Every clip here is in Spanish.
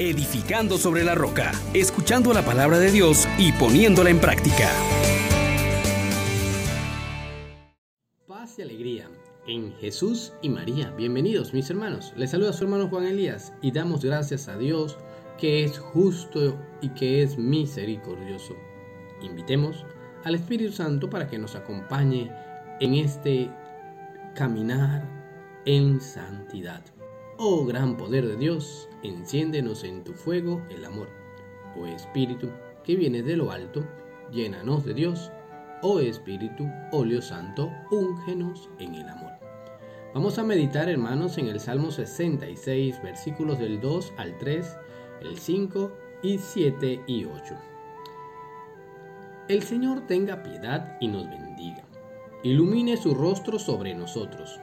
edificando sobre la roca, escuchando la palabra de Dios y poniéndola en práctica. Paz y alegría en Jesús y María. Bienvenidos mis hermanos. Les saluda su hermano Juan Elías y damos gracias a Dios que es justo y que es misericordioso. Invitemos al Espíritu Santo para que nos acompañe en este caminar en santidad. Oh gran poder de Dios, enciéndenos en tu fuego el amor. Oh Espíritu, que viene de lo alto, llénanos de Dios. Oh Espíritu, óleo santo, úngenos en el amor. Vamos a meditar, hermanos, en el Salmo 66, versículos del 2 al 3, el 5 y 7 y 8. El Señor tenga piedad y nos bendiga. Ilumine su rostro sobre nosotros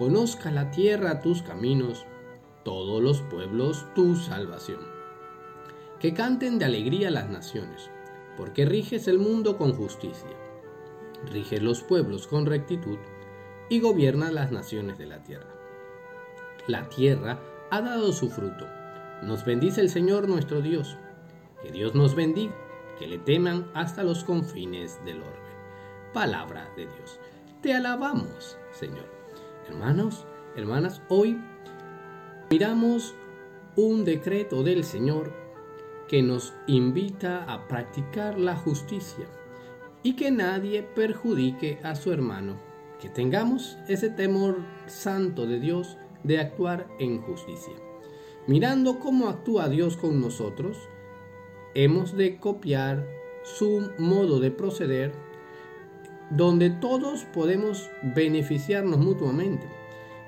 Conozca la tierra tus caminos, todos los pueblos tu salvación. Que canten de alegría las naciones, porque riges el mundo con justicia. Riges los pueblos con rectitud y gobiernas las naciones de la tierra. La tierra ha dado su fruto. Nos bendice el Señor nuestro Dios. Que Dios nos bendiga, que le teman hasta los confines del orbe. Palabra de Dios. Te alabamos, Señor. Hermanos, hermanas, hoy miramos un decreto del Señor que nos invita a practicar la justicia y que nadie perjudique a su hermano, que tengamos ese temor santo de Dios de actuar en justicia. Mirando cómo actúa Dios con nosotros, hemos de copiar su modo de proceder donde todos podemos beneficiarnos mutuamente.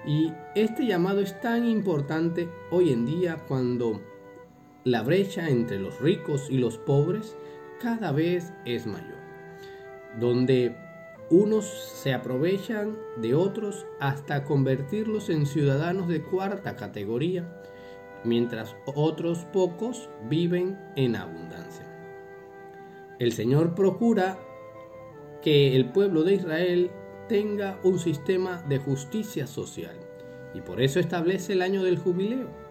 Y este llamado es tan importante hoy en día cuando la brecha entre los ricos y los pobres cada vez es mayor. Donde unos se aprovechan de otros hasta convertirlos en ciudadanos de cuarta categoría, mientras otros pocos viven en abundancia. El Señor procura que el pueblo de Israel tenga un sistema de justicia social y por eso establece el año del jubileo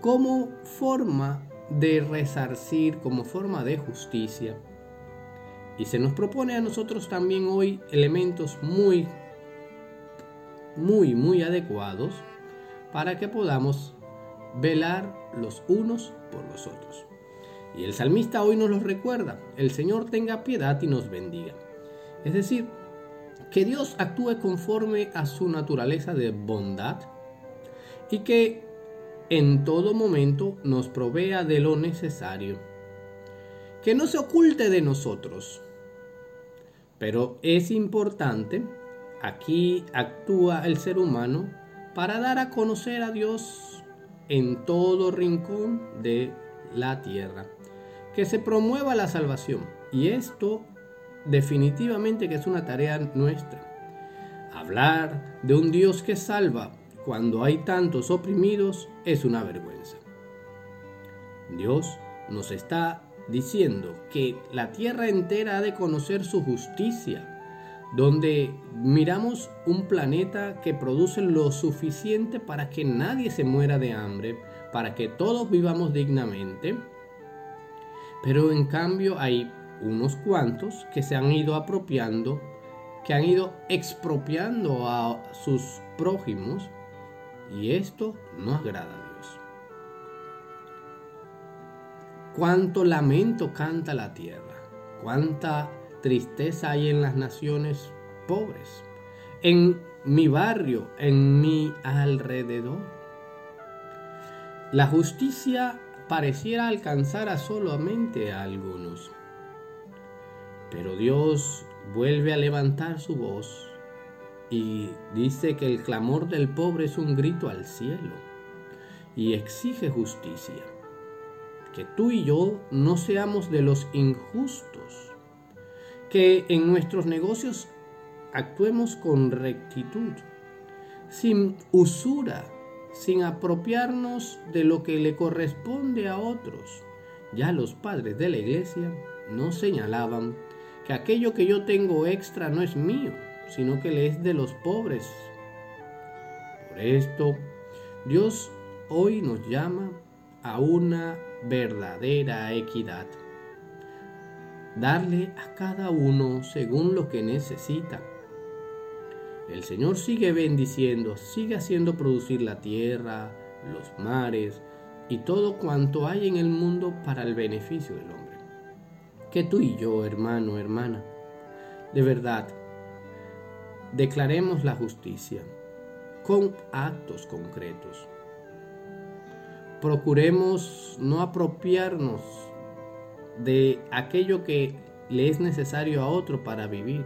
como forma de resarcir, como forma de justicia. Y se nos propone a nosotros también hoy elementos muy, muy, muy adecuados para que podamos velar los unos por los otros. Y el salmista hoy nos lo recuerda, el Señor tenga piedad y nos bendiga. Es decir, que Dios actúe conforme a su naturaleza de bondad y que en todo momento nos provea de lo necesario. Que no se oculte de nosotros. Pero es importante, aquí actúa el ser humano para dar a conocer a Dios en todo rincón de la tierra que se promueva la salvación. Y esto definitivamente que es una tarea nuestra. Hablar de un Dios que salva cuando hay tantos oprimidos es una vergüenza. Dios nos está diciendo que la tierra entera ha de conocer su justicia, donde miramos un planeta que produce lo suficiente para que nadie se muera de hambre, para que todos vivamos dignamente, pero en cambio hay unos cuantos que se han ido apropiando, que han ido expropiando a sus prójimos y esto no agrada a Dios. Cuánto lamento canta la tierra, cuánta tristeza hay en las naciones pobres, en mi barrio, en mi alrededor. La justicia pareciera alcanzar a solamente a algunos. Pero Dios vuelve a levantar su voz y dice que el clamor del pobre es un grito al cielo y exige justicia. Que tú y yo no seamos de los injustos, que en nuestros negocios actuemos con rectitud, sin usura, sin apropiarnos de lo que le corresponde a otros. Ya los padres de la iglesia no señalaban que aquello que yo tengo extra no es mío, sino que le es de los pobres. Por esto, Dios hoy nos llama a una verdadera equidad. Darle a cada uno según lo que necesita. El Señor sigue bendiciendo, sigue haciendo producir la tierra, los mares y todo cuanto hay en el mundo para el beneficio del hombre. Que tú y yo, hermano, hermana, de verdad, declaremos la justicia con actos concretos. Procuremos no apropiarnos de aquello que le es necesario a otro para vivir.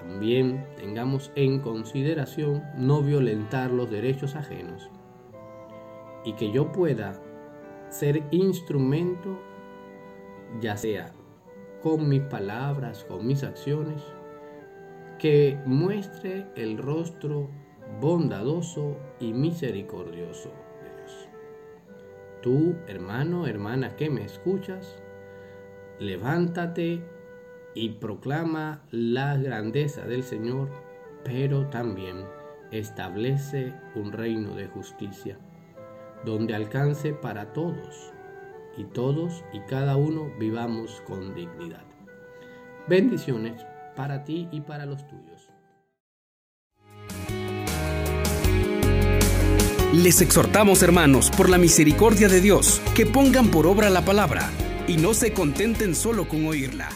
También tengamos en consideración no violentar los derechos ajenos y que yo pueda ser instrumento, ya sea con mis palabras, con mis acciones, que muestre el rostro bondadoso y misericordioso de Dios. Tú, hermano, hermana que me escuchas, levántate y proclama la grandeza del Señor, pero también establece un reino de justicia, donde alcance para todos, y todos y cada uno vivamos con dignidad. Bendiciones para ti y para los tuyos. Les exhortamos, hermanos, por la misericordia de Dios, que pongan por obra la palabra y no se contenten solo con oírla.